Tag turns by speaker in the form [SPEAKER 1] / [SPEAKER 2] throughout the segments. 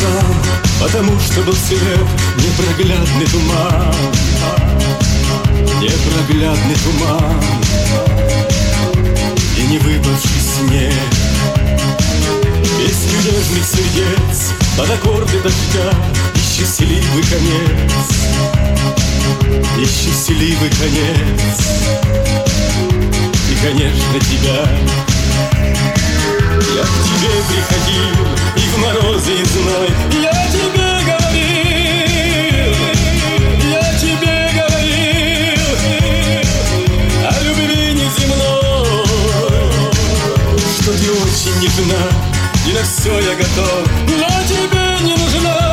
[SPEAKER 1] сам Потому что был свет непроглядный туман. Непроглядный туман. И не выпавший снег. Песню нежных сердец Под аккорды дождя И счастливый конец. И счастливый конец. И, конечно, тебя очень нежна. И на все я готов. Но тебе не нужна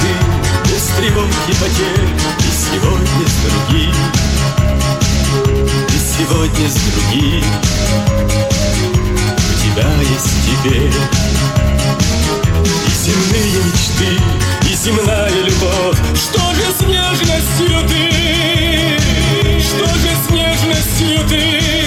[SPEAKER 1] дым, без тревог потерь И сегодня с другим, и сегодня с другим У тебя есть теперь И земные мечты, и земная любовь Что же с нежностью ты? Что же с нежностью ты?